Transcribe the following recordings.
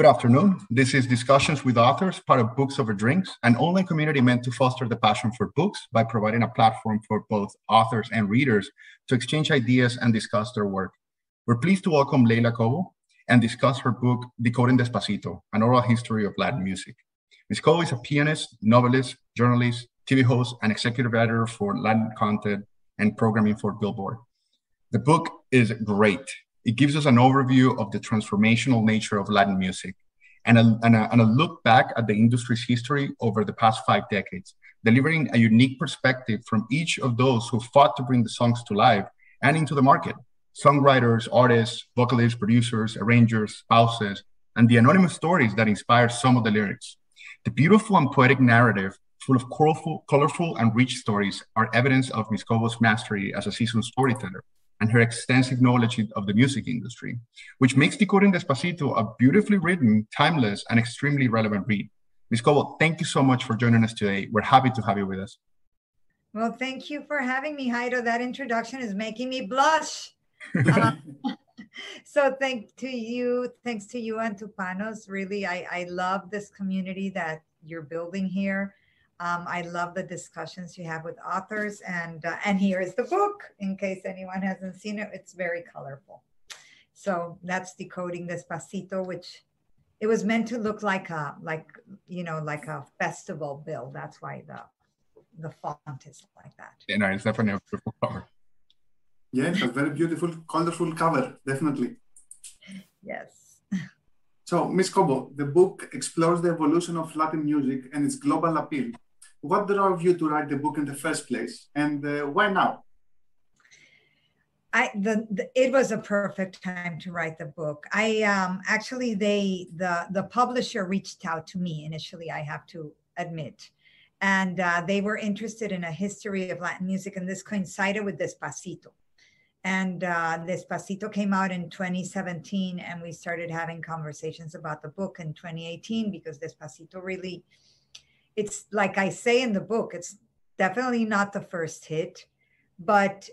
Good afternoon. This is Discussions with Authors, part of Books Over Drinks, an online community meant to foster the passion for books by providing a platform for both authors and readers to exchange ideas and discuss their work. We're pleased to welcome Leila Cobo and discuss her book, Decoding Despacito, an oral history of Latin music. Ms. Cobo is a pianist, novelist, journalist, TV host, and executive editor for Latin content and programming for Billboard. The book is great. It gives us an overview of the transformational nature of Latin music and a, and a, and a look back at the industry's history over the past five decades, delivering a unique perspective from each of those who fought to bring the songs to life and into the market songwriters, artists, vocalists, producers, arrangers, spouses, and the anonymous stories that inspire some of the lyrics. The beautiful and poetic narrative, full of colorful, colorful and rich stories, are evidence of Ms. Cobo's mastery as a seasoned storyteller and her extensive knowledge of the music industry, which makes Decoding Despacito a beautifully written, timeless, and extremely relevant read. Ms. Cobo, thank you so much for joining us today. We're happy to have you with us. Well, thank you for having me, Jairo. That introduction is making me blush. uh, so thank to you, thanks to you and to Panos. Really, I, I love this community that you're building here. Um, I love the discussions you have with authors, and uh, and here is the book. In case anyone hasn't seen it, it's very colorful. So that's decoding Despacito, which it was meant to look like a like you know like a festival bill. That's why the the font is like that. Yeah, no, it's definitely a beautiful cover. Yeah, a very beautiful, colorful cover, definitely. Yes. So, Ms. Cobo, the book explores the evolution of Latin music and its global appeal what drove you to write the book in the first place, and uh, why now? I the, the, it was a perfect time to write the book. I um actually they the the publisher reached out to me initially. I have to admit, and uh, they were interested in a history of Latin music, and this coincided with Despacito. And uh, Despacito came out in 2017, and we started having conversations about the book in 2018 because Despacito really it's like I say in the book, it's definitely not the first hit, but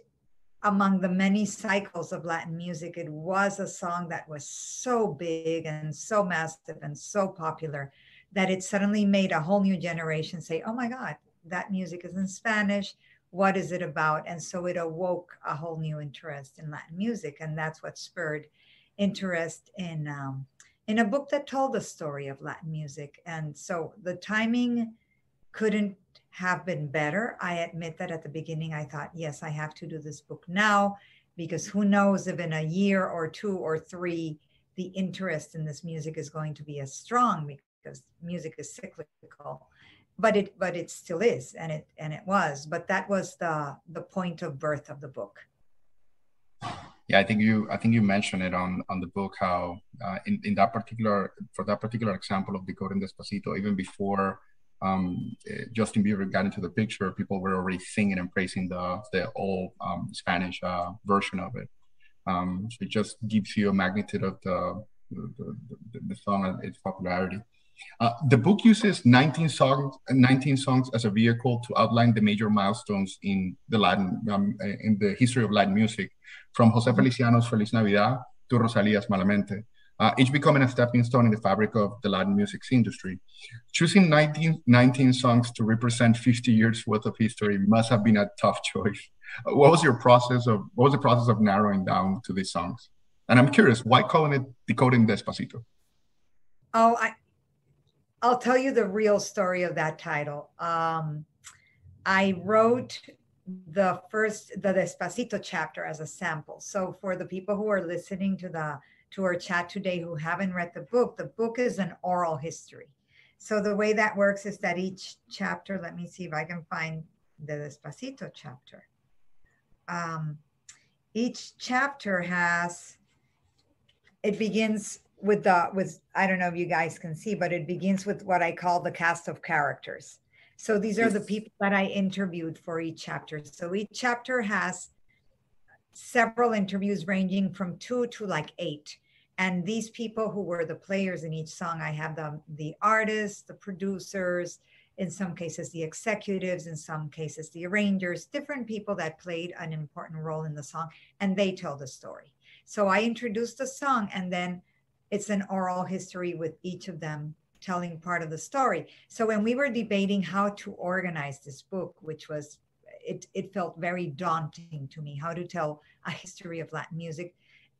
among the many cycles of Latin music, it was a song that was so big and so massive and so popular that it suddenly made a whole new generation say, oh my God, that music is in Spanish. What is it about? And so it awoke a whole new interest in Latin music. And that's what spurred interest in um, in a book that told the story of Latin music. And so the timing couldn't have been better. I admit that at the beginning I thought, yes, I have to do this book now because who knows if in a year or two or three the interest in this music is going to be as strong because music is cyclical but it but it still is and it and it was but that was the the point of birth of the book yeah, I think you I think you mentioned it on on the book how uh, in in that particular for that particular example of decoding Despacito, even before um, eh, Justin Bieber got into the picture, people were already singing and praising the the old um, Spanish uh, version of it. Um, so it just gives you a magnitude of the the, the, the song and its popularity. Uh, the book uses 19 songs, 19 songs as a vehicle to outline the major milestones in the Latin, um, in the history of Latin music, from Jose Feliciano's Feliz Navidad to Rosalia's Malamente, uh, each becoming a stepping stone in the fabric of the Latin music industry. Choosing 19, 19 songs to represent 50 years worth of history must have been a tough choice. Uh, what was your process of, what was the process of narrowing down to these songs? And I'm curious, why calling it Decoding Despacito? Oh, I, I'll tell you the real story of that title. Um, I wrote the first the Despacito chapter as a sample. So for the people who are listening to the to our chat today who haven't read the book, the book is an oral history. So the way that works is that each chapter, let me see if I can find the Despacito chapter. Um, each chapter has it begins with the with I don't know if you guys can see, but it begins with what I call the cast of characters. So these are the people that I interviewed for each chapter. So each chapter has several interviews ranging from two to like eight. And these people who were the players in each song, I have the the artists, the producers, in some cases the executives, in some cases the arrangers, different people that played an important role in the song, and they tell the story. So I introduce the song and then it's an oral history with each of them telling part of the story. So when we were debating how to organize this book, which was it, it felt very daunting to me how to tell a history of Latin music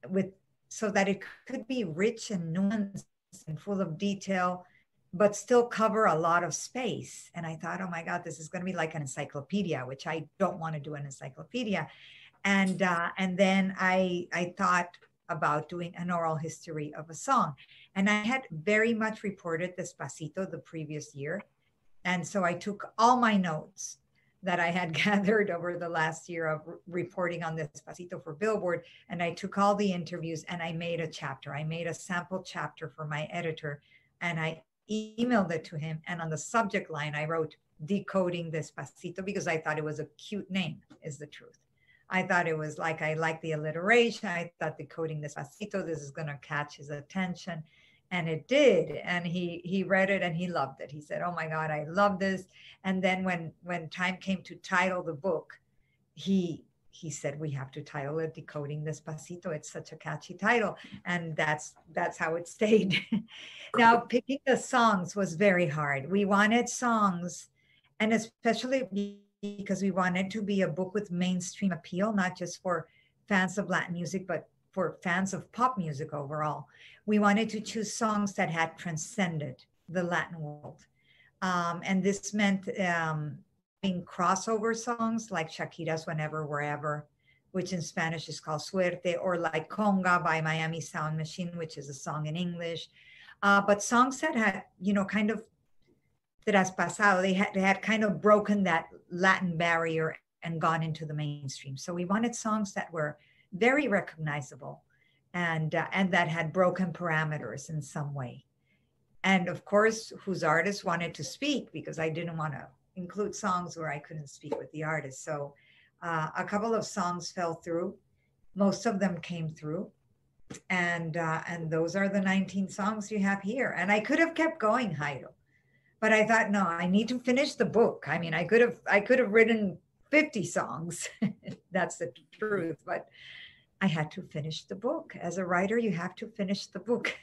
with so that it could be rich and nuanced and full of detail, but still cover a lot of space. And I thought, oh my God, this is going to be like an encyclopedia, which I don't want to do an encyclopedia. And uh, and then I I thought about doing an oral history of a song. And I had very much reported Despacito the previous year. And so I took all my notes that I had gathered over the last year of reporting on Despacito for Billboard. And I took all the interviews and I made a chapter. I made a sample chapter for my editor and I emailed it to him. And on the subject line, I wrote decoding Despacito because I thought it was a cute name, is the truth. I thought it was like I like the alliteration. I thought decoding this Despacito, this is going to catch his attention. And it did and he he read it and he loved it. He said oh my god i love this. And then when when time came to title the book he he said we have to title it decoding despacito. It's such a catchy title. And that's that's how it stayed. Now picking the songs was very hard. We wanted songs and especially because we wanted to be a book with mainstream appeal not just for fans of latin music but for fans of pop music overall we wanted to choose songs that had transcended the Latin world. Um, and this meant um, being crossover songs like Shakira's Whenever, Wherever, which in Spanish is called Suerte, or like Conga by Miami Sound Machine, which is a song in English. Uh, but songs that had, you know, kind of that has pasado, they had, they had kind of broken that Latin barrier and gone into the mainstream. So we wanted songs that were very recognizable and uh, and that had broken parameters in some way. And of course whose artist wanted to speak because i didn't want to include songs where i couldn't speak with the artist. So uh, a couple of songs fell through. Most of them came through. And uh, and those are the 19 songs you have here. And i could have kept going Jairo but i thought no i need to finish the book i mean i could have i could have written 50 songs that's the truth but I had to finish the book. As a writer, you have to finish the book.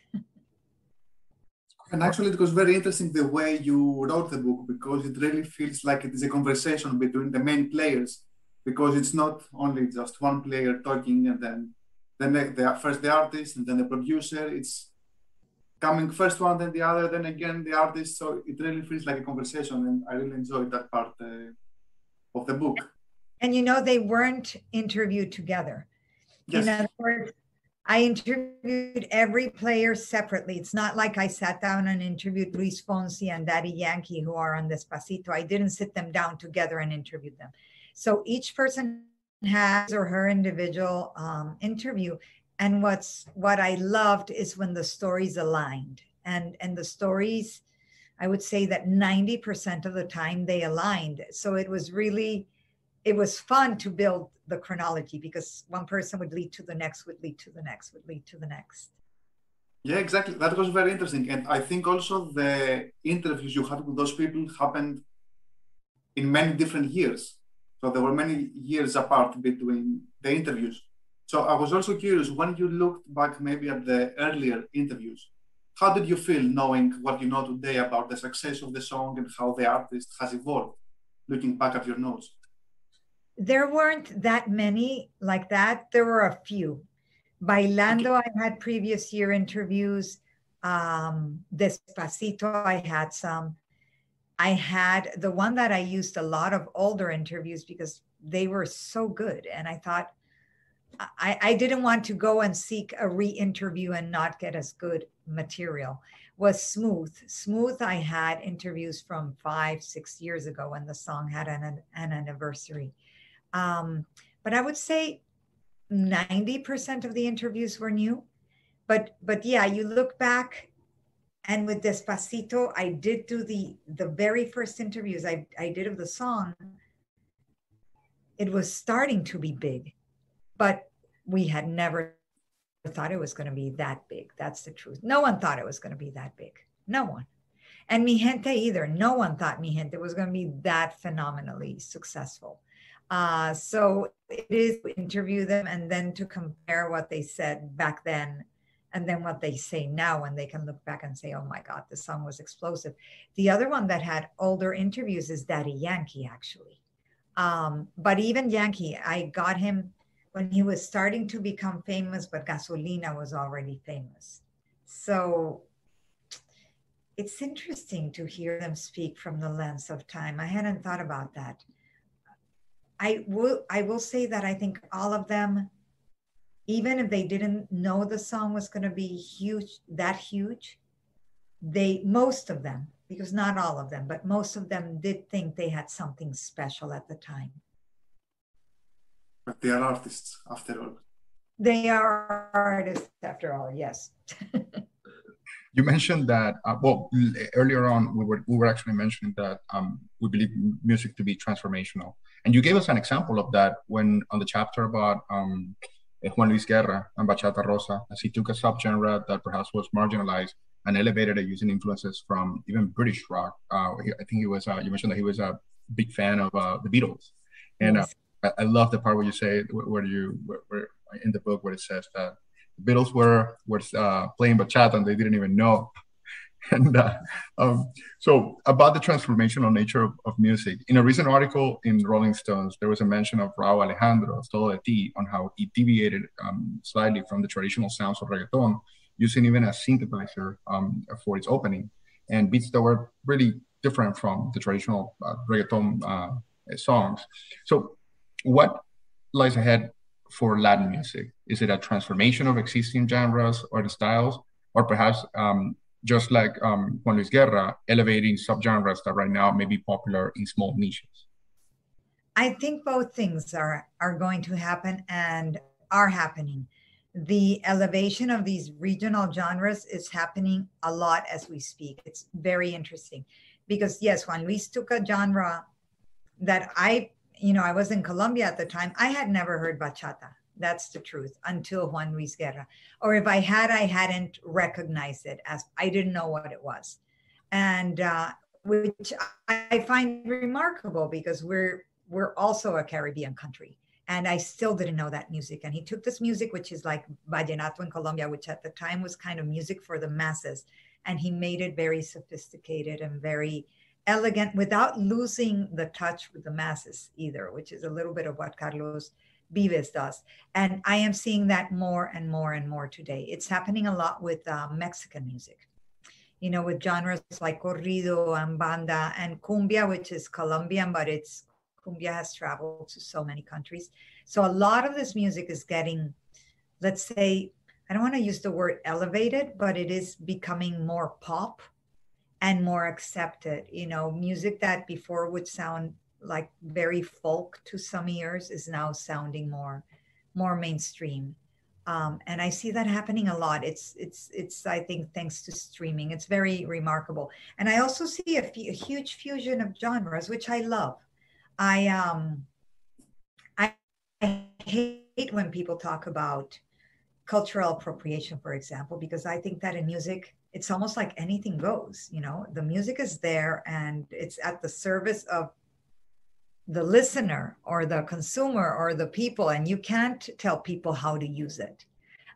and actually, it was very interesting the way you wrote the book because it really feels like it is a conversation between the main players because it's not only just one player talking and then then the, the first the artist and then the producer. It's coming first one, then the other, then again the artist. So it really feels like a conversation, and I really enjoyed that part uh, of the book. And you know, they weren't interviewed together Yes. In other words, I interviewed every player separately. It's not like I sat down and interviewed Luis Fonsi and Daddy Yankee, who are on Despacito. I didn't sit them down together and interview them. So each person has or her individual um, interview. And what's what I loved is when the stories aligned, and and the stories, I would say that ninety percent of the time they aligned. So it was really it was fun to build the chronology because one person would lead to the next, would lead to the next, would lead to the next. Yeah, exactly. That was very interesting. And I think also the interviews you had with those people happened in many different years. So there were many years apart between the interviews. So I was also curious when you looked back maybe at the earlier interviews, how did you feel knowing what you know today about the success of the song and how the artist has evolved, looking back at your notes? there weren't that many like that. There were a few. Bailando, I had previous year interviews. Um, Despacito, I had some. I had the one that I used a lot of older interviews because they were so good. And I thought, I, I didn't want to go and seek a re interview and not get as good material. Was Smooth. Smooth, I had interviews from five, six years ago when the song had an, an anniversary. Um, but I would say 90% of the interviews were new. But but yeah, you look back and with Despacito, I did do the the very first interviews I, I did of the song. It was starting to be big, but we had never thought it was going to be that big. That's the truth. No one thought it was going to be that big. No one. And Mi Gente either. No one thought Mi Gente was going to be that phenomenally successful. Uh, so it is to interview them and then to compare what they said back then and then what they say now when they can look back and say, oh my God, the song was explosive. The other one that had older interviews is Daddy Yankee, actually. Um, but even Yankee, I got him when he was starting to become famous, but Gasolina was already famous. So it's interesting to hear them speak from the lens of time. I hadn't thought about that. I will I will say that I think all of them, even if they didn't know the song was going to be huge, that huge, they most of them, because not all of them, but most of them did think they had something special at the time. But they are artists after all. They are artists after all, yes. you mentioned that uh, well earlier on we were we were actually mentioning that um, we believe music to be transformational and you gave us an example of that when on the chapter about um, Juan Luis Guerra and Bachata Rosa, as he took a subgenre that perhaps was marginalized and elevated it using influences from even British rock. Uh, I think he was, uh, you mentioned that he was a big fan of uh, the Beatles. And uh, yes. I, love the part where you say, where you, where, where, in the book, where it says that the Beatles were, were uh, playing bachata and they didn't even know. And uh, um, so about the transformational nature of, of, music. In a recent article in rolling stones there was a mention of Rauw alejandro solo de on how he deviated um, slightly from the traditional sounds of reggaeton using even a synthesizer um, for its opening. And beats that were really different from the traditional uh, reggaeton uh, songs. So what lies ahead for latin music is it a transformation of existing genres or the styles or perhaps um, just like um, Juan Luis Guerra, elevating subgenres that right now may be popular in small niches? I think both things are are going to happen and are happening. The elevation of these regional genres is happening a lot as we speak. It's very interesting because yes, Juan Luis took a genre that I, you know, I was in Colombia at the time. I had never heard bachata. That's the truth until Juan Luis Guerra. Or if I had, I hadn't recognized it as I didn't know what it was. And uh, which I find remarkable because we're we're also a Caribbean country. And I still didn't know that music. And he took this music, which is like vallenato in Colombia, which at the time was kind of music for the masses. And he made it very sophisticated and very elegant without losing the touch with the masses either, which is a little bit of what Carlos Vives does. And I am seeing that more and more and more today. It's happening a lot with uh, Mexican music, you know, with genres like corrido and banda and cumbia, which is Colombian, but it's cumbia has traveled to so many countries. So a lot of this music is getting, let's say, I don't want to use the word elevated, but it is becoming more pop and more accepted. You know, music that before would sound like very folk to some ears is now sounding more more mainstream. Um, and i see that happening a lot. It's it's it's i think thanks to streaming. It's very remarkable. And i also see a, f- a huge fusion of genres which i love. I um I, I hate when people talk about cultural appropriation for example because i think that in music it's almost like anything goes you know? The music is there and it's at the service of the listener or the consumer or the people and you can't tell people how to use it.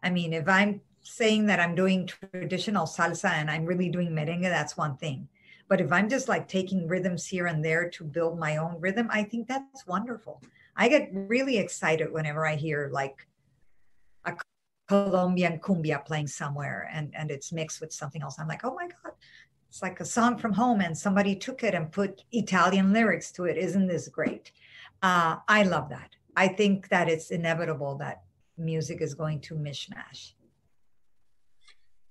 I mean if i'm saying that i'm doing traditional salsa and i'm really doing merengue that's one thing. But if i'm just like taking rhythms here and there to build my own rhythm i think that's wonderful. I get really excited whenever i hear like a colombian cumbia playing somewhere and and it's mixed with something else i'm like oh my god it's like a song from home and somebody took it and put Italian lyrics to it. Isn't this great? Uh, I love that. I think that it's inevitable that music is going to mishmash.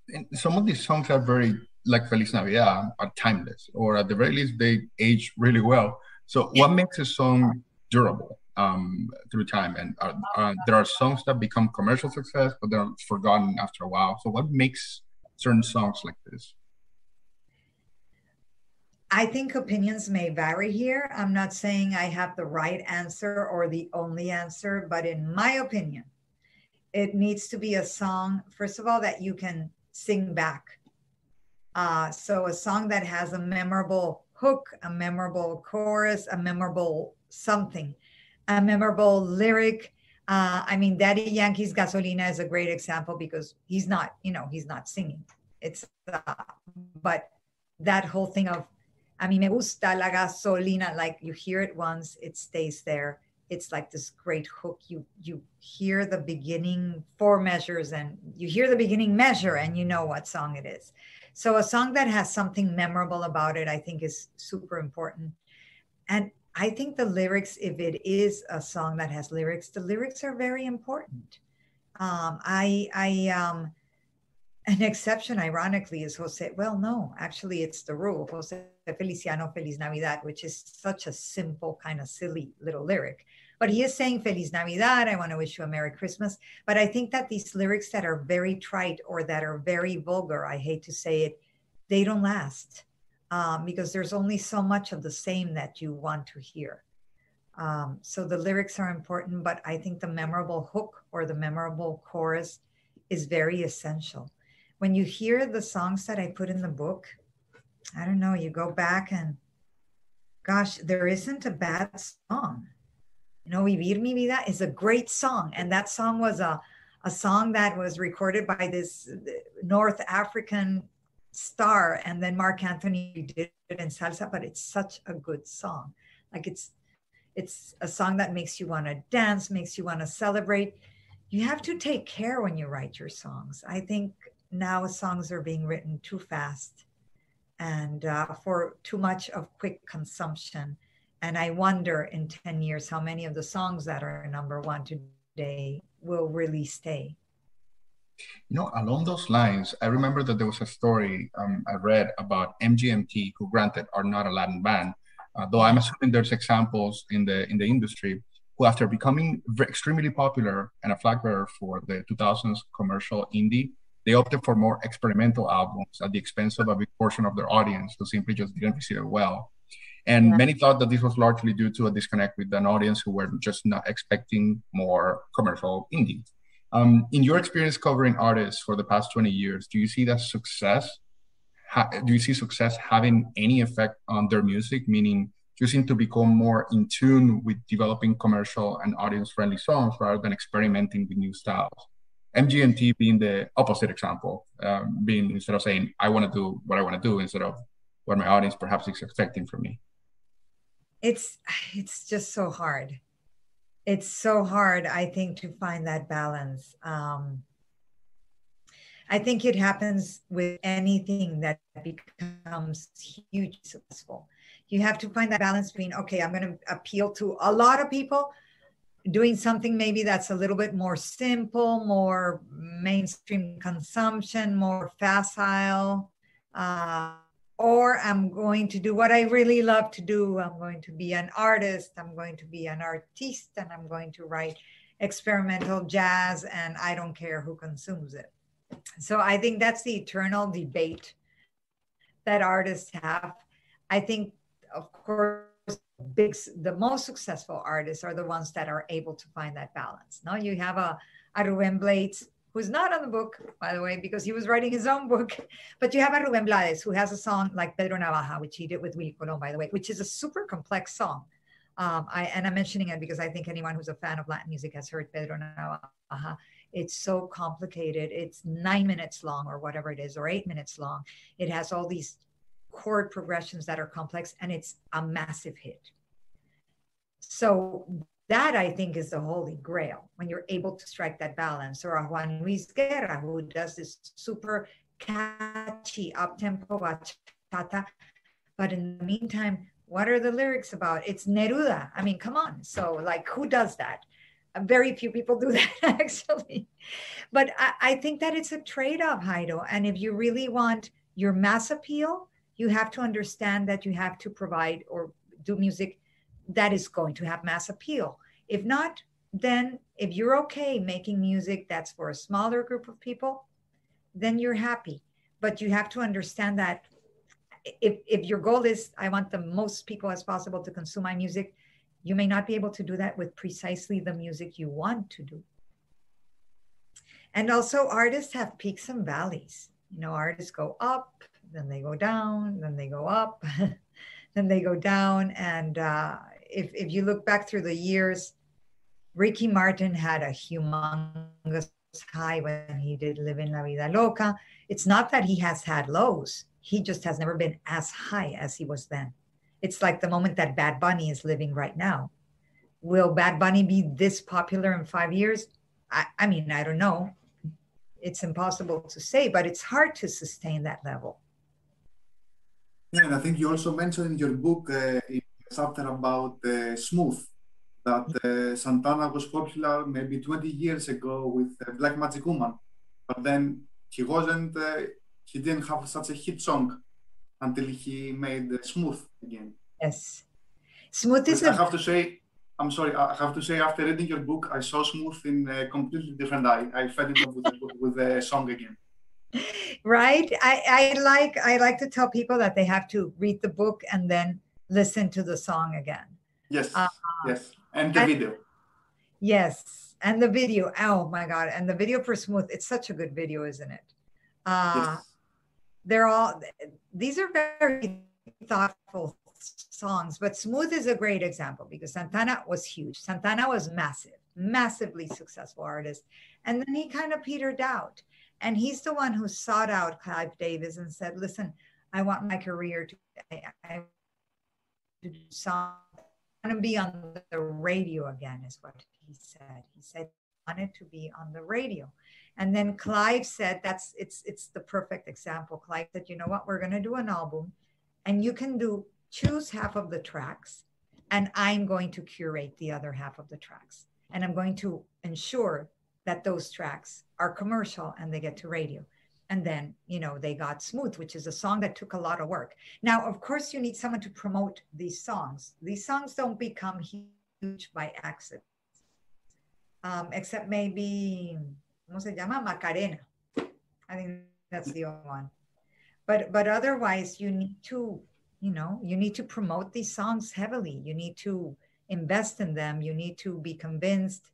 And some of these songs are very like Feliz Navidad are timeless, or at the very least, they age really well. So, what makes a song durable um, through time? And uh, uh, there are songs that become commercial success, but they're forgotten after a while. So, what makes certain songs like this? I think opinions may vary here. I'm not saying I have the right answer or the only answer, but in my opinion, it needs to be a song, first of all, that you can sing back. Uh, so a song that has a memorable hook, a memorable chorus, a memorable something, a memorable lyric, Uh, I mean, Daddy Yankee's Gasolina is a great example because he's not, you know, he's not singing. It's, uh, but that whole thing of, I mean, me gusta la gasolina, like you hear it once, it stays there. It's like this great hook. You you hear the beginning four measures, and you hear the beginning measure, and you know what song it is. So a song that has something memorable about it, I think, is super important. And I think the lyrics, if it is a song that has lyrics, the lyrics are very important. Um, I, I, um, an exception, ironically, is Jose. Well, no, actually, it's the rule. Jose Feliciano Feliz Navidad, which is such a simple, kind of silly little lyric. But he is saying Feliz Navidad. I want to wish you a Merry Christmas. But I think that these lyrics that are very trite or that are very vulgar, I hate to say it, they don't last um, because there's only so much of the same that you want to hear. Um, so the lyrics are important, but I think the memorable hook or the memorable chorus is very essential. When you hear the songs that I put in the book, I don't know, you go back and gosh, there isn't a bad song. You know, Vivir Mi Vida is a great song. And that song was a, a song that was recorded by this North African star and then Marc Anthony did it in salsa but it's such a good song. Like it's it's a song that makes you want to dance makes you want to celebrate. You have to take care when you write your songs. I think now songs are being written too fast and uh, for too much of quick consumption. And i wonder in 10 years how many of the songs that are number one today will really stay you know, along those lines, I remember that there was a story um, I read about MGMT, who granted are not a Latin band, uh, though I'm assuming there's examples in the in the industry who, after becoming extremely popular and a flag bearer for the 2000s commercial indie, they opted for more experimental albums at the expense of a big portion of their audience who simply just didn't receive it well. And yeah. many thought that this was largely due to a disconnect with an audience who were just not expecting more commercial indie. Um, in your experience covering artists for the past 20 years, do you see that success? Ha- do you see success having any effect on their music? Meaning, choosing to become more in tune with developing commercial and audience-friendly songs rather than experimenting with new styles. MGMT being the opposite example, um, being instead of saying I want to do what I want to do instead of what my audience perhaps is expecting from me. It's it's just so hard it's so hard, I think, to find that balance. Um, I think it happens with anything that becomes huge successful. You have to find that balance between, okay, I'm going to appeal to a lot of people, doing something maybe that's a little bit more simple, more mainstream consumption, more facile. Uh, or I'm going to do what I really love to do. I'm going to be an artist, I'm going to be an artiste, and I'm going to write experimental jazz, and I don't care who consumes it. So I think that's the eternal debate that artists have. I think, of course, big, the most successful artists are the ones that are able to find that balance. Now you have a, a Ruben Blades who's not on the book, by the way, because he was writing his own book. But you have a Ruben Blades, who has a song like Pedro Navaja, which he did with Willie Colon, by the way, which is a super complex song. Um, I, and I'm mentioning it because I think anyone who's a fan of Latin music has heard Pedro Navaja. It's so complicated. It's nine minutes long, or whatever it is, or eight minutes long. It has all these chord progressions that are complex, and it's a massive hit. So that I think is the holy grail when you're able to strike that balance. Or Juan Luis Guerra who does this super catchy up tempo bachata. But in the meantime, what are the lyrics about? It's Neruda. I mean, come on. So, like, who does that? Uh, very few people do that actually. But I, I think that it's a trade off, Jairo. And if you really want your mass appeal, you have to understand that you have to provide or do music that is going to have mass appeal. If not, then if you're okay making music that's for a smaller group of people, then you're happy. But you have to understand that if, if your goal is, I want the most people as possible to consume my music, you may not be able to do that with precisely the music you want to do. And also, artists have peaks and valleys. You know, artists go up, then they go down, then they go up, then they go down. And uh, if, if you look back through the years, Ricky Martin had a humongous high when he did Livin' la Vida Loca. It's not that he has had lows, he just has never been as high as he was then. It's like the moment that Bad Bunny is living right now. Will Bad Bunny be this popular in five years? I, I mean, I don't know. It's impossible to say, but it's hard to sustain that level. Yeah, and I think you also mentioned in your book uh, in chapter about uh, Smooth that uh, Santana was popular maybe 20 years ago with uh, Black Magic Woman, but then he wasn't, uh, he didn't have such a hit song until he made uh, Smooth again. Yes. Smooth is. I have to say, I'm sorry, I have to say, after reading your book, I saw Smooth in a completely different eye. I fell in love with, the, with the song again. Right. I, I like I like to tell people that they have to read the book and then listen to the song again. Yes. Uh, yes. And the and, video. Yes. And the video. Oh my God. And the video for Smooth. It's such a good video, isn't it? Uh, yes. They're all, these are very thoughtful songs, but Smooth is a great example because Santana was huge. Santana was massive, massively successful artist. And then he kind of petered out. And he's the one who sought out Clive Davis and said, listen, I want my career to, I, I to do something. I want to be on the radio again, is what he said. He said he wanted to be on the radio. And then Clive said, that's it's it's the perfect example. Clive said, you know what, we're gonna do an album and you can do choose half of the tracks and I'm going to curate the other half of the tracks. And I'm going to ensure that those tracks are commercial and they get to radio. And then, you know, they got Smooth, which is a song that took a lot of work. Now, of course, you need someone to promote these songs. These songs don't become huge by accident, um, except maybe, ¿cómo se llama? Macarena. I think that's the only one. But, but otherwise, you need to you know you need to promote these songs heavily you need to invest in them you need to be convinced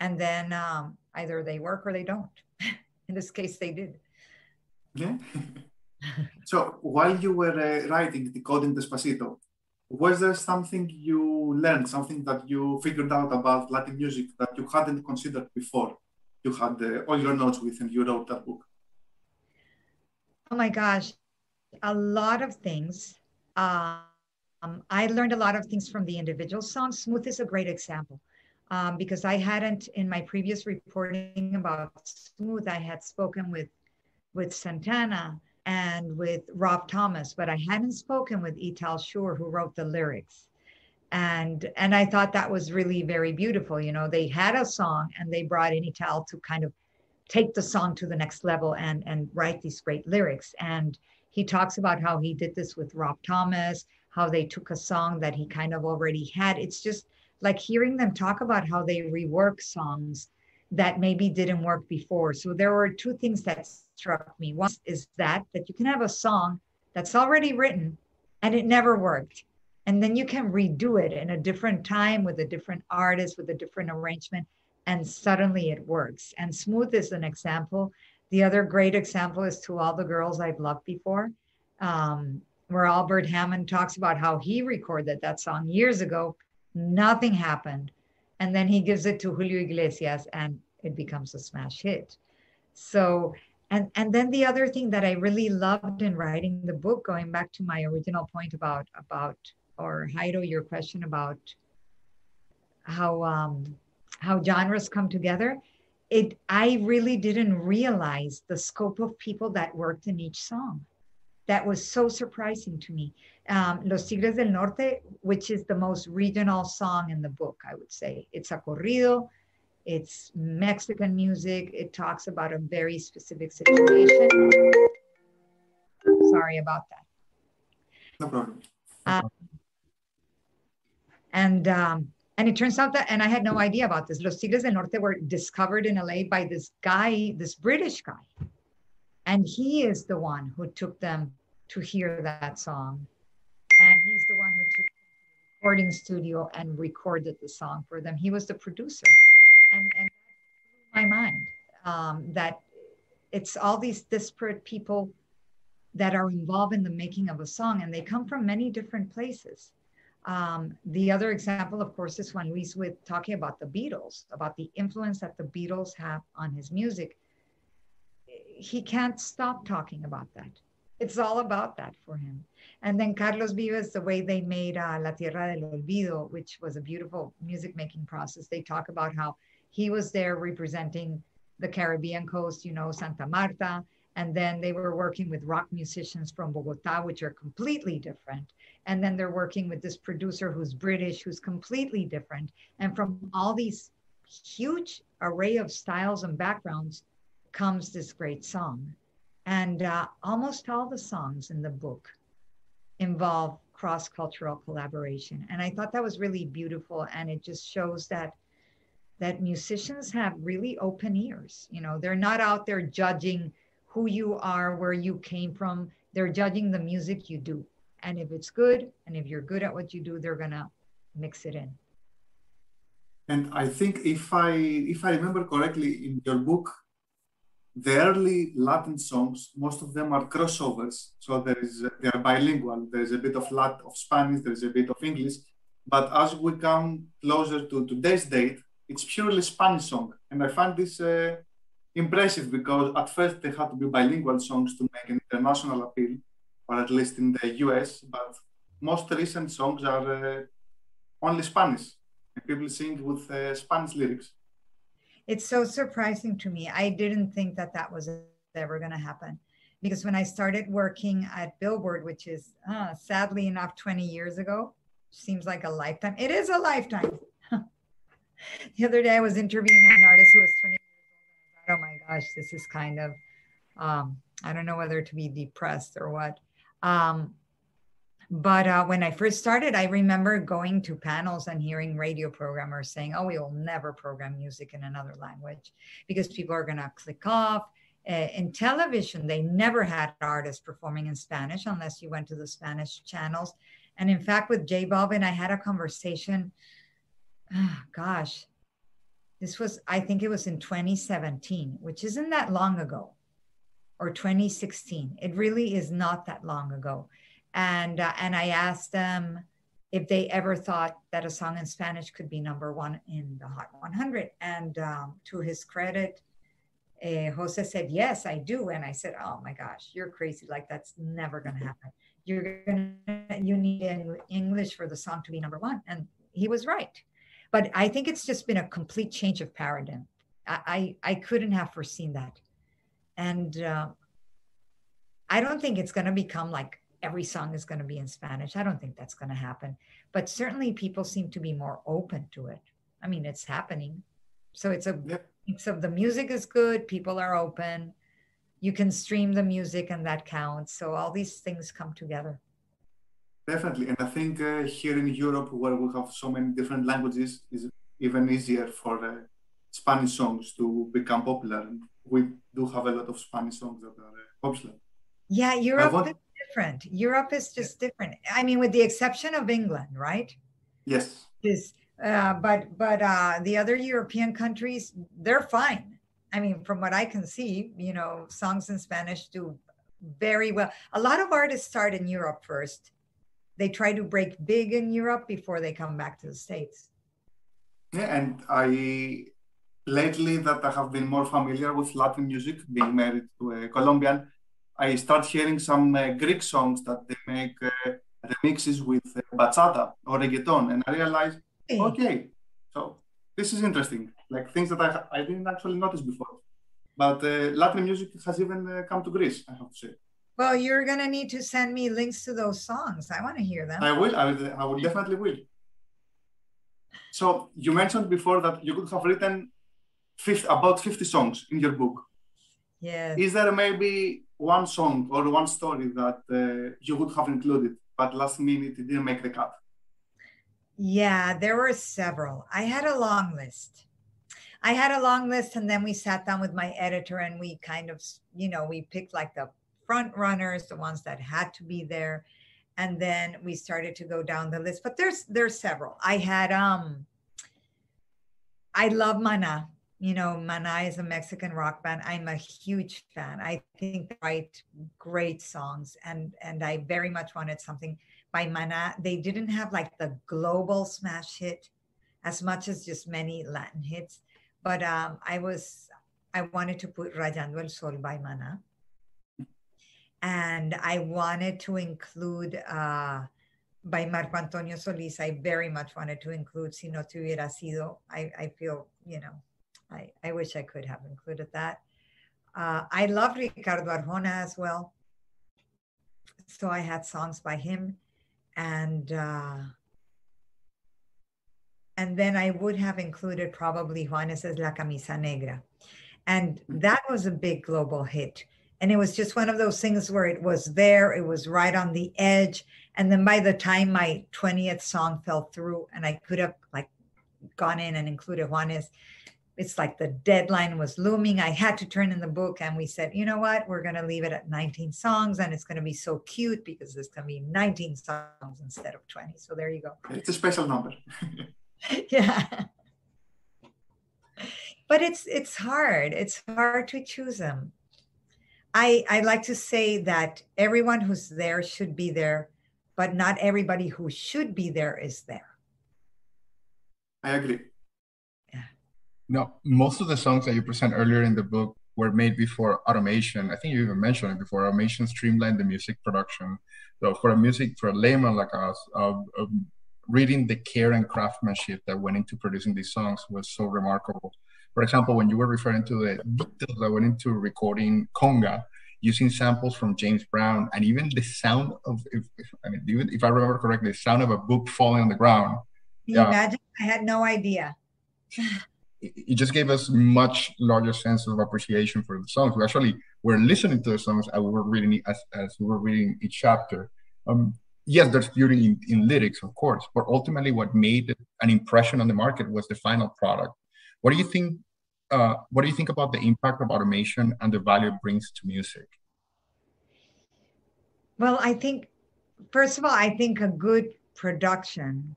and then um, either they work or they don't in this case they did yeah so while you were uh, writing decoding despacito was there something you learned something that you figured out about latin music that you hadn't considered before? You had uh, all your notes with and you wrote that book. Oh my gosh. A lot of things. Um, I learned a lot of things from the individual songs. Smooth is a great example. Um, because I hadn't, in my previous reporting about Smooth, I had spoken with with Santana and with Rob Thomas, but I hadn't spoken with Itaal Shur, who wrote the lyrics. And and I thought that was really very beautiful. You know, they had a song and they brought in to kind of take the song to the next level and and write these great lyrics. And he talks about how he did this with Rob Thomas, how they took a song that he kind of already had. It's just like hearing them talk about how they rework songs that maybe didn't work before. So there were two things that struck me. One is that that you can have a song that's already written and it never worked. And then you can redo it in a different time with a different artist, with a different arrangement, and suddenly it works. And Smooth is an example. The other great example is To All the Girls I've Loved Before, um, where Albert Hammond talks about how he recorded that song years ago. Nothing happened. And then he gives it to Julio Iglesias and it becomes a smash hit. So, and, and then the other thing that I really loved in writing the book, going back to my original point about, about or Jairo, your question about how, um, how genres come together it i really didn't realize the scope of people that worked in each song that was so surprising to me. Um, los tigres del norte which is the most regional song in the book i would say. It's a corrido it's mexican music it talks about a very specific situation. Sorry about that. No problem. Um, and um, and it turns out that, and I had no idea about this, Los Tigres del Norte were discovered in LA by this guy, this British guy. And he is the one who took them to hear that song. And he's the one who took the recording studio and recorded the song for them. He was the producer. And, and my mind um, that it's all these disparate people that are involved in the making of a song, and they come from many different places. Um, the other example, of course, is when Luis with talking about the Beatles, about the influence that the Beatles have on his music. He can't stop talking about that. It's all about that for him. And then Carlos Vives, the way they made uh, La Tierra del Olvido, which was a beautiful music making process, they talk about how he was there representing the Caribbean coast, you know, Santa Marta. And then they were working with rock musicians from Bogota, which are completely different. And then they're working with this producer who's British, who's completely different. And from all these huge array of styles and backgrounds comes this great song. And uh, almost all the songs in the book involve cross cultural collaboration. And I thought that was really beautiful. And it just shows that that musicians have really open ears. You know, they're not out there judging who you are, where you came from. They're judging the music you do. And if it's good, and if you're good at what you do, they're gonna mix it in. And I think if I if I remember correctly in your book, the early Latin songs, most of them are crossovers. So there is they are bilingual. There is a bit of Latin of Spanish, there is a bit of English. But as we come closer to today's date, it's purely Spanish song. And I find this uh, impressive because at first they had to be bilingual songs to make an international appeal, or at least in the US. But most recent songs are uh, only Spanish. And people sing with uh, Spanish lyrics. It's so surprising to me. I didn't think that that was ever going to happen. Because when I started working at Billboard, which is uh, sadly enough 20 years ago, seems like a lifetime. It is a lifetime the other day I was interviewing an artist who was 20 years old. oh my gosh, this is kind of, um, I don't know whether to be depressed or what. Um, but uh, when I first started, I remember going to panels and hearing radio programmers saying, oh, we will never program music in another language because people are going to click off. In television, they never had artists performing in Spanish unless you went to the Spanish channels. And in fact, with J Balvin, I had a conversation oh, gosh, this was, I think it was in 2017, which isn't that long ago, or 2016. It really is not that long ago. And, uh, and I asked them if they ever thought that a song in Spanish could be number one in the Hot 100. And um, to his credit, uh, Jose said, Yes, I do. And I said, Oh my gosh, you're crazy. Like, that's never going to happen. You're going to, you need English for the song to be number one. And he was right. But I think it's just been a complete change of paradigm. I, I, I couldn't have foreseen that. And uh, I don't think it's going to become like every song is going to be in Spanish. I don't think that's going to happen. But certainly people seem to be more open to it. I mean, it's happening. So it's a yep. so the music is good, people are open. You can stream the music and that counts. So all these things come together. Definitely, and I think uh, here in Europe, where we have so many different languages, is even easier for uh, Spanish songs to become popular. And we do have a lot of Spanish songs that are uh, popular. Yeah, Europe different. Europe is just different. I mean, with the exception of England, right? Yes. Is uh, but but uh, the other European countries, they're fine. I mean, from what I can see, you know, songs in Spanish do very well. A lot of artists start in Europe first they try to break big in Europe before they come back to the States. Yeah, and I lately that I have been more familiar with Latin music, being married to a Colombian, I start hearing some uh, Greek songs that they make uh, remixes with uh, bachata or reggaeton, and I realize, hey. okay, so this is interesting, like things that I, I didn't actually notice before. But uh, Latin music has even uh, come to Greece, I have to say. Well, you're going to need to send me links to those songs. I want to hear them. I will. I will, I will definitely will. So you mentioned before that you could have written 50, about 50 songs in your book. Yeah. Is there maybe one song or one story that uh, you would have included, but last minute it didn't make the cut? Yeah, there were several. I had a long list. I had a long list, and then we sat down with my editor and we kind of, you know, we picked like the front runners, the ones that had to be there. And then we started to go down the list. But there's there's several. I had um I love Mana. You know, Mana is a Mexican rock band. I'm a huge fan. I think they write great songs and and I very much wanted something by Mana. They didn't have like the global smash hit as much as just many Latin hits. But um, I was, I wanted to put Rayando el Sol by Mana. And I wanted to include uh, by Marco Antonio Solis. I very much wanted to include Si no te hubieras ido. I, I feel, you know, I, I wish I could have included that. Uh, I love Ricardo Arjona as well. So I had songs by him. And uh, and then I would have included probably Juanes's La Camisa Negra. And mm-hmm. that was a big global hit. And it was just one of those things where it was there, it was right on the edge. And then by the time my 20th song fell through and I could have like gone in and included Juanes, it's like the deadline was looming. I had to turn in the book, and we said, you know what? We're going to leave it at 19 songs, and it's going to be so cute because there's going to be 19 songs instead of 20. So there you go. It's a special number. yeah but it's it's hard it's hard to choose them i i like to say that everyone who's there should be there but not everybody who should be there is there i agree no most of the songs that you present earlier in the book were made before automation i think you even mentioned it before automation streamlined the music production so for a music for a layman like us uh, um, reading the care and craftsmanship that went into producing these songs was so remarkable. For example, when you were referring to the details that went into recording conga, using samples from James Brown, and even the sound of, if, I mean, even if I remember correctly, the sound of a book falling on the ground. Can you yeah. imagine? I had no idea. it just gave us much larger sense of appreciation for the songs. We actually were listening to the songs and we were reading as, as we were reading each chapter. Um, yes, there's beauty in, in lyrics, of course, but ultimately what made an impression on the market was the final product. What do you think? Uh, what do you think about the impact of automation and the value it brings to music? Well, I think, first of all, I think a good production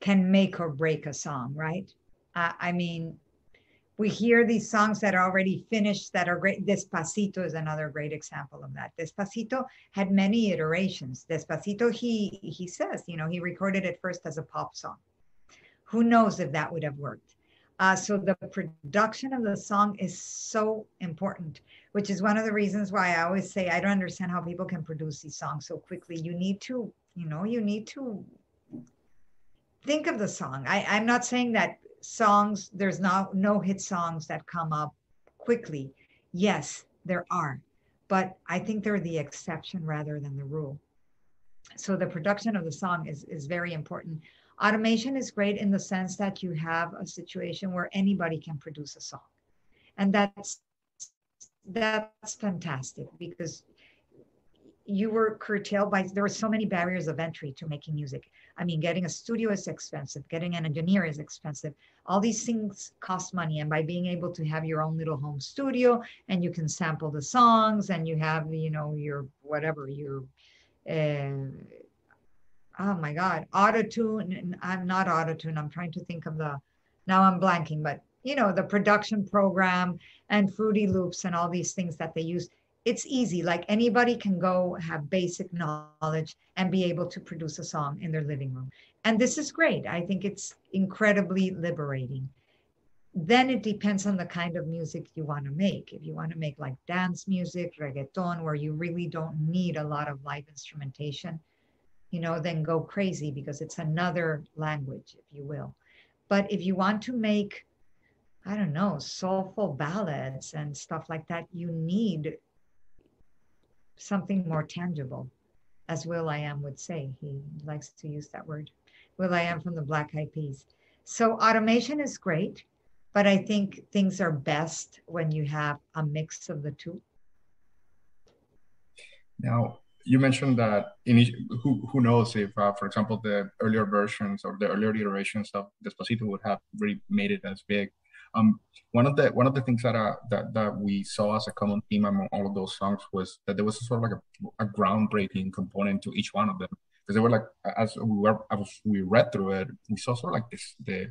can make or break a song, right? I mean, we hear these songs that are already finished that are great. Despacito is another great example of that. Despacito had many iterations. Despacito, he he says, you know, he recorded it first as a pop song. Who knows if that would have worked? Uh, so the production of the song is so important, which is one of the reasons why I always say I don't understand how people can produce these songs so quickly. You need to, you know, you need to think of the song. I, I'm not saying that songs, there's no, no hit songs that come up quickly. Yes, there are, but I think they're the exception rather than the rule. So the production of the song is, is very important. Automation is great in the sense that you have a situation where anybody can produce a song. And that's that's fantastic because you were curtailed by there were so many barriers of entry to making music. I mean getting a studio is expensive getting an engineer is expensive. All these things cost money and by being able to have your own little home studio and you can sample the songs and you have you know your whatever your uh, oh my god auto tune i'm not auto tune i'm trying to think of the now i'm blanking but you know the production program and fruity loops and all these things that they use it's easy. Like anybody can go have basic knowledge and be able to produce a song in their living room. And this is great. I think it's incredibly liberating. Then it depends on the kind of music you want to make. If you want to make like dance music, reggaeton, where you really don't need a lot of live instrumentation, you know, then go crazy because it's another language, if you will. But if you want to make, I don't know, soulful ballads and stuff like that, you need something more tangible, as will.i.am would say. He likes to use that word. will.i.am from the Black Eyed Peas. So automation is great, but I think things are best when you have a mix of the two. Now, you mentioned that in each, who, who knows if, uh, for example, the earlier versions or the earlier iterations of Despacito would have really made it as big. Um, one of the one of the things that uh, that that we saw as a common theme among all of those songs was that there was a sort of like a, a groundbreaking component to each one of them because they were like as we were as we read through it, we saw sort of like this the,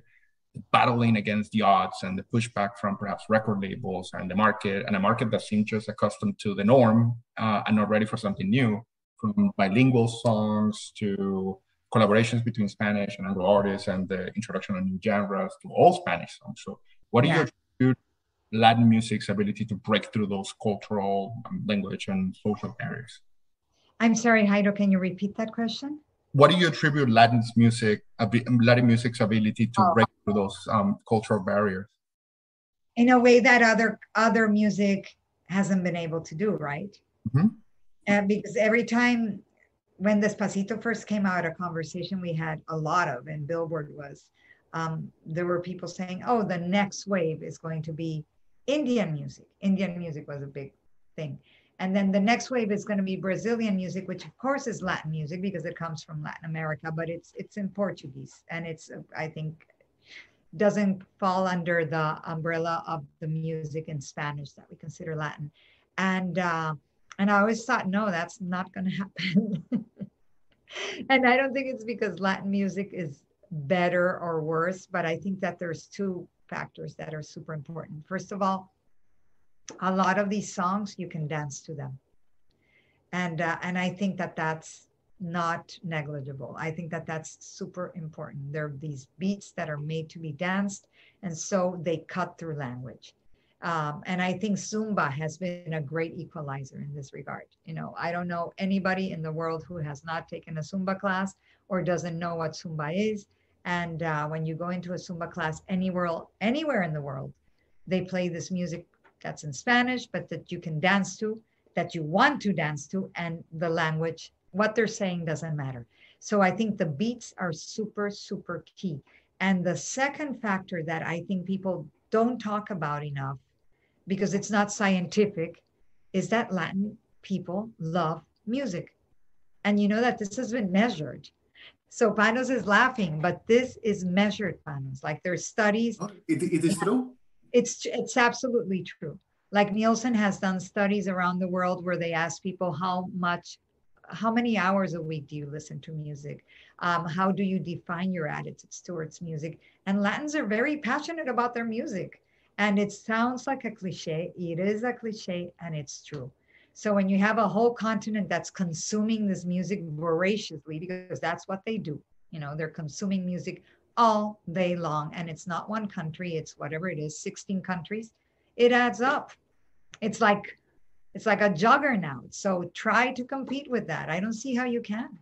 the battling against the odds and the pushback from perhaps record labels and the market and a market that seemed just accustomed to the norm uh, and not ready for something new from bilingual songs to collaborations between Spanish and Anglo artists and the introduction of new genres to all Spanish songs. So, what do yeah. you attribute Latin music's ability to break through those cultural, um, language, and social barriers? I'm sorry, Jairo, can you repeat that question? What do you attribute Latin's music, Latin music's ability to oh. break through those um, cultural barriers? In a way that other other music hasn't been able to do, right? Mm-hmm. And because every time when Despacito first came out, a conversation we had a lot of, and Billboard was, um, there were people saying, oh, the next wave is going to be Indian music. Indian music was a big thing. And then the next wave is going to be Brazilian music, which of course is Latin music because it comes from Latin America, but it's it's in Portuguese and it's I think doesn't fall under the umbrella of the music in Spanish that we consider Latin. And uh, and I always thought, no, that's not going to happen. and I don't think it's because Latin music is better or worse, but I think that there's two factors that are super important. First of all, a lot of these songs you can dance to them, and uh, and I think that that's not negligible. I think that that's super important. There are these beats that are made to be danced, and so they cut through language. Um, and I think Zumba has been a great equalizer in this regard. You know, I don't know anybody in the world who has not taken a Zumba class or doesn't know what Zumba is. And uh, when you go into a Zumba class anywhere, anywhere in the world, they play this music that's in Spanish, but that you can dance to, that you want to dance to, and the language, what they're saying doesn't matter. So I think the beats are super, super key. And the second factor that I think people don't talk about enough because it's not scientific, is that Latin people love music. And you know that this has been measured. So Panos is laughing, but this is measured, Panos. Like there's studies. Oh, it, it is true? It's, it's absolutely true. Like Nielsen has done studies around the world where they ask people how much, how many hours a week do you listen to music? Um, how do you define your attitudes towards music? And Latins are very passionate about their music. And it sounds like a cliche. It is a cliche and it's true. So when you have a whole continent that's consuming this music voraciously, because that's what they do, you know, they're consuming music all day long. And it's not one country, it's whatever it is, 16 countries. It adds up. It's like it's like a juggernaut. So try to compete with that. I don't see how you can.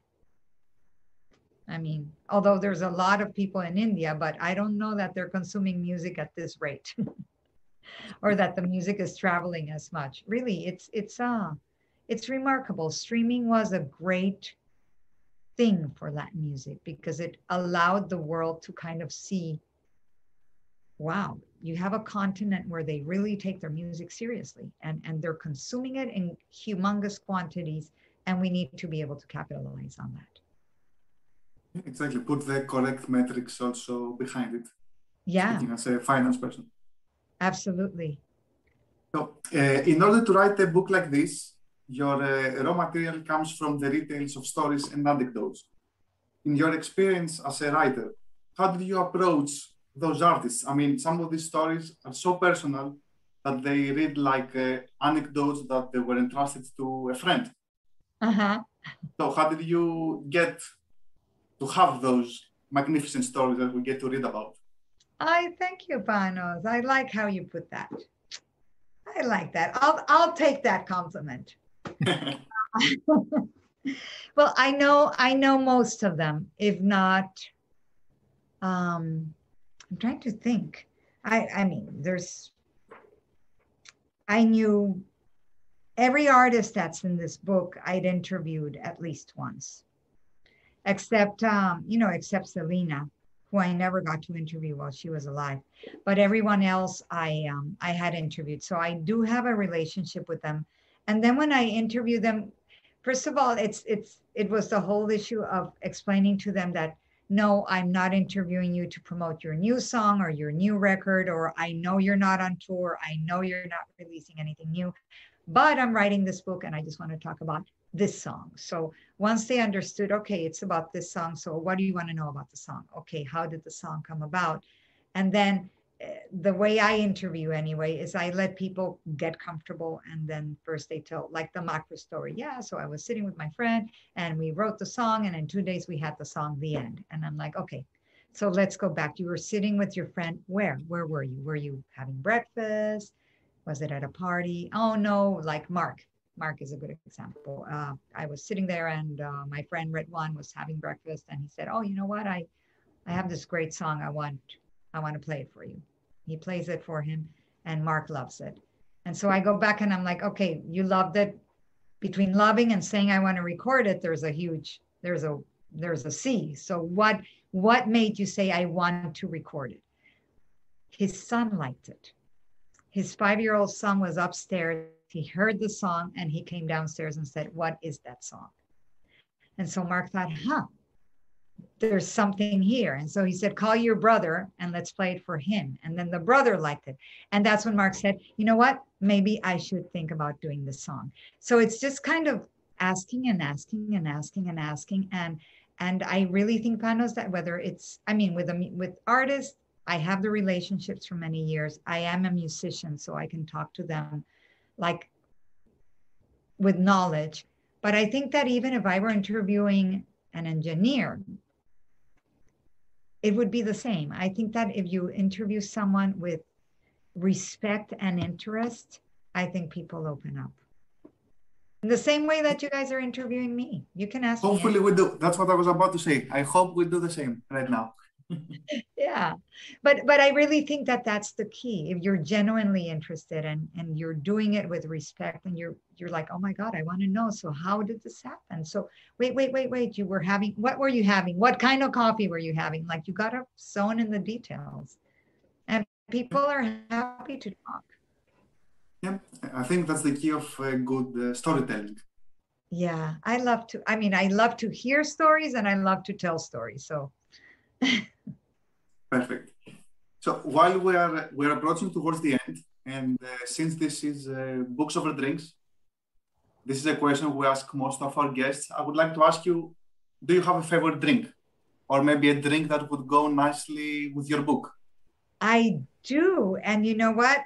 I mean, although there's a lot of people in India, but I don't know that they're consuming music at this rate. or that the music is traveling as much. Really, it's it's uh it's remarkable. Streaming was a great thing for Latin music because it allowed the world to kind of see wow, you have a continent where they really take their music seriously and, and they're consuming it in humongous quantities, and we need to be able to capitalize on that. Exactly. Put the correct metrics also behind it. Yeah. Speaking as a finance person. Absolutely. So, uh, in order to write a book like this, your uh, raw material comes from the details of stories and anecdotes. In your experience as a writer, how did you approach those artists? I mean, some of these stories are so personal that they read like uh, anecdotes that they were entrusted to a friend. Uh-huh. So, how did you get to have those magnificent stories that we get to read about? I thank you, Panos. I like how you put that. I like that. I'll I'll take that compliment. well, I know I know most of them, if not. Um, I'm trying to think. I I mean, there's. I knew every artist that's in this book. I'd interviewed at least once, except um, you know, except Selena who I never got to interview while she was alive. But everyone else I um, I had interviewed. So I do have a relationship with them. And then when I interview them, first of all, it's it's it was the whole issue of explaining to them that no, I'm not interviewing you to promote your new song or your new record, or I know you're not on tour. I know you're not releasing anything new, but I'm writing this book and I just want to talk about this song. So once they understood, okay, it's about this song. So what do you want to know about the song? Okay, how did the song come about? And then eh, the way I interview anyway is I let people get comfortable and then first they tell like the macro story. Yeah, so I was sitting with my friend and we wrote the song and in two days we had the song the end. And I'm like, okay, so let's go back. You were sitting with your friend. Where? Where were you? Were you having breakfast? Was it at a party? Oh no, like Marc. Marc is a good example. Uh, I was sitting there and uh, my friend One was having breakfast and he said, "Oh, you know what? I, I have this great song. I want, I want to play it for you." He plays it for him, and Marc loves it. And so I go back and I'm like, "Okay, you loved it. Between loving and saying I want to record it, there's a huge, there's a, there's a sea. So what, what made you say I want to record it?" His son liked it. His five-year-old son was upstairs he heard the song and he came downstairs and said, What is that song? And so Marc thought, Huh, there's something here. And so he said, Call your brother and let's play it for him. And then the brother liked it. And that's when Marc said, You know what? Maybe I should think about doing this song. So it's just kind of asking and asking and asking and asking. And and I really think Panos that whether it's, I mean, with a with artists, I have the relationships for many years. I am a musician, so I can talk to them like with knowledge. But I think that even if I were interviewing an engineer, it would be the same. I think that if you interview someone with respect and interest, I think people open up. In the same way that you guys are interviewing me, you can ask. Hopefully, we do. That's what I was about to say. I hope we do the same right now. yeah but but i really think that that's the key. If you're genuinely interested and and you're doing it with respect and you're you're like oh my god i want to know. So how did this happen? So wait wait wait wait you were having what were you having? What kind of coffee were you having? Like you got to sewn in the details. And people are happy to talk. Yeah i think that's the key of uh, good uh, storytelling. Yeah i love to i mean i love to hear stories and i love to tell stories so Perfect. So while we are we're approaching towards the end, and uh, since this is uh, books over drinks, this is a question we ask most of our guests. I would like to ask you: Do you have a favorite drink, or maybe a drink that would go nicely with your book? I do, and you know what?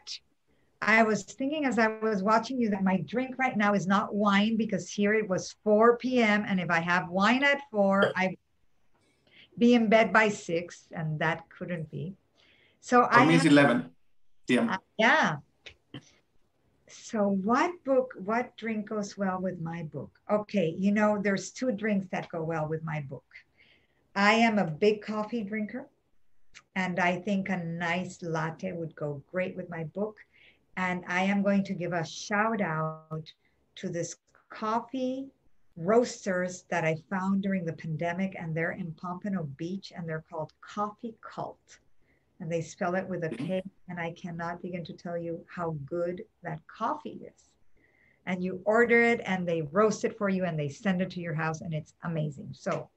I was thinking as I was watching you that my drink right now is not wine because here it was 4 p.m. And if I have wine at 4, I be in bed by six, and that couldn't be. So For I me, it's 11 Yeah. Uh, yeah. So, what book, what drink goes well with my book? Okay, you know, there's two drinks that go well with my book. I am a big coffee drinker, and I think a nice latte would go great with my book. And I am going to give a shout out to this coffee roasters that I found during the pandemic, and they're in Pompano Beach, and they're called Coffee Kult. And they spell it with a K, and I cannot begin to tell you how good that coffee is. And you order it, and they roast it for you, and they send it to your house, and it's amazing. So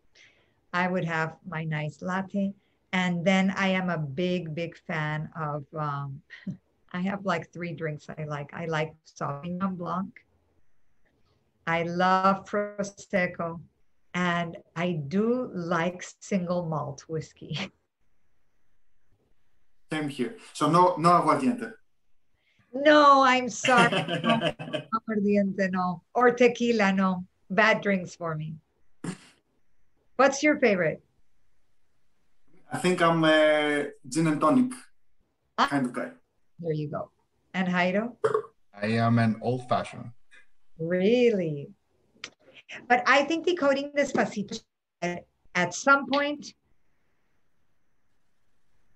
I would have my nice latte. And then I am a big, big fan of, um, I have like three drinks I like. I like Sauvignon Blanc. I love Prosecco, and I do like single malt whiskey. Same here. So no, no aguardiente. No, I'm sorry. no aguardiente, no. Or tequila, no. Bad drinks for me. What's your favorite? I think I'm a gin and tonic kind of guy. There you go. And Jairo? I am an old fashioned. Really? But I think decoding Despacito at some point,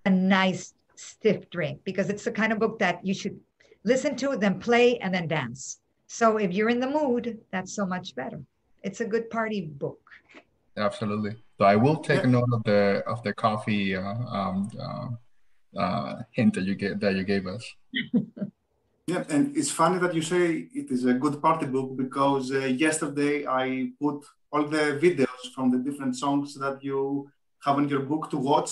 a nice stiff drink because it's the kind of book that you should listen to, then play, and then dance. So if you're in the mood, that's so much better. It's a good party book. Absolutely. So I will take a note of the of the coffee uh, um, uh, uh, hint that you gave that you gave us. Yeah, and it's funny that you say it is a good party book because uh, yesterday I put all the videos from the different songs that you have in your book to watch,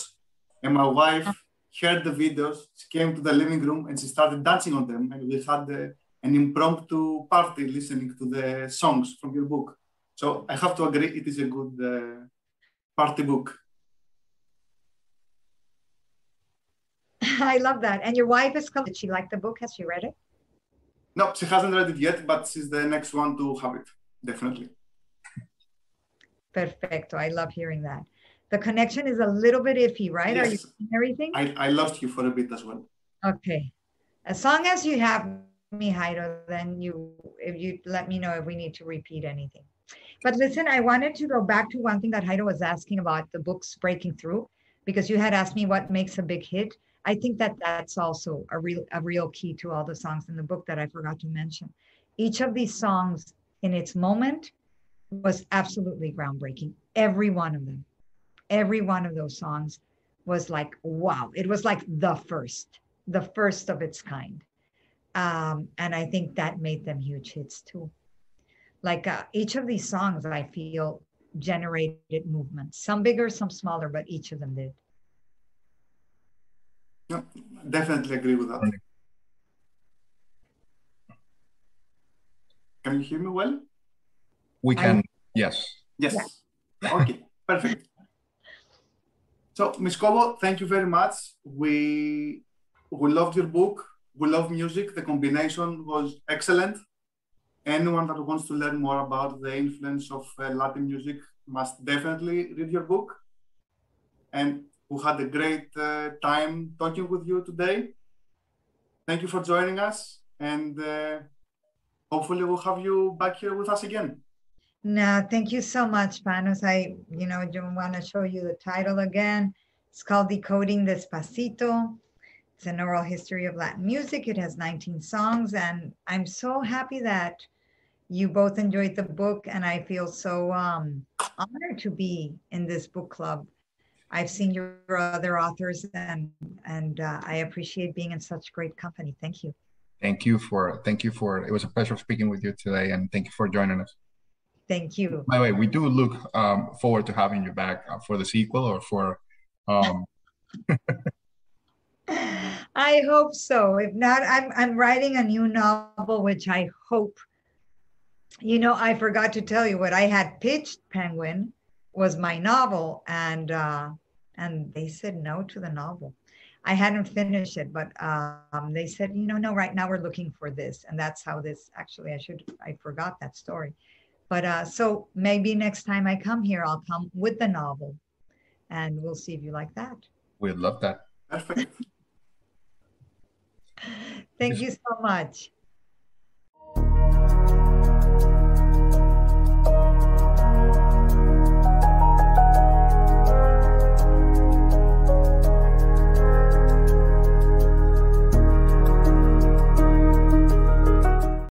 and my wife heard the videos. She came to the living room and she started dancing on them, and we had uh, an impromptu party listening to the songs from your book. So I have to agree, it is a good uh, party book. I love that. And your wife is coming. Did she like the book? Has she read it? No, she hasn't read it yet, but she's the next one to have it, definitely. Perfecto. I love hearing that. The connection is a little bit iffy, right? Yes. Are you everything? I, I lost you for a bit as well. Okay. As long as you have me, Jairo, then you if you let me know if we need to repeat anything. But listen, I wanted to go back to one thing that Jairo was asking about the books breaking through, because you had asked me what makes a big hit. I think that that's also a real a real key to all the songs in the book that I forgot to mention. Each of these songs in its moment was absolutely groundbreaking. Every one of them. Every one of those songs was like, wow. It was like the first, the first of its kind. Um, and I think that made them huge hits too. Like uh, each of these songs, I feel generated movement, some bigger, some smaller, but each of them did. Yeah, definitely agree with that. Can you hear me well? We can, yes. Yes. Okay, perfect. So, Ms. Cobo, thank you very much. We we loved your book. We love music. The combination was excellent. Anyone that wants to learn more about the influence of uh, Latin music must definitely read your book. And we had a great uh, time talking with you today. Thank you for joining us, and uh, hopefully we'll have you back here with us again. No, thank you so much, Panos. I, you know, want to show you the title again. It's called Decoding Despacito. It's an oral history of Latin music. It has 19 songs, and I'm so happy that you both enjoyed the book, and I feel so um, honored to be in this book club. I've seen your other authors, and and uh, I appreciate being in such great company. Thank you. Thank you for thank you for it was a pleasure speaking with you today, and thank you for joining us. Thank you. By the way, we do look um, forward to having you back uh, for the sequel or for. Um... I hope so. If not, I'm I'm writing a new novel, which I hope. You know, I forgot to tell you what I had pitched. Penguin was my novel, and uh, and they said no to the novel. I hadn't finished it, but um, they said, you know, no, right now we're looking for this, and that's how this. Actually, I should I forgot that story, but uh, so maybe next time I come here, I'll come with the novel, and we'll see if you like that. We'd love that. Perfect. Thank you so much.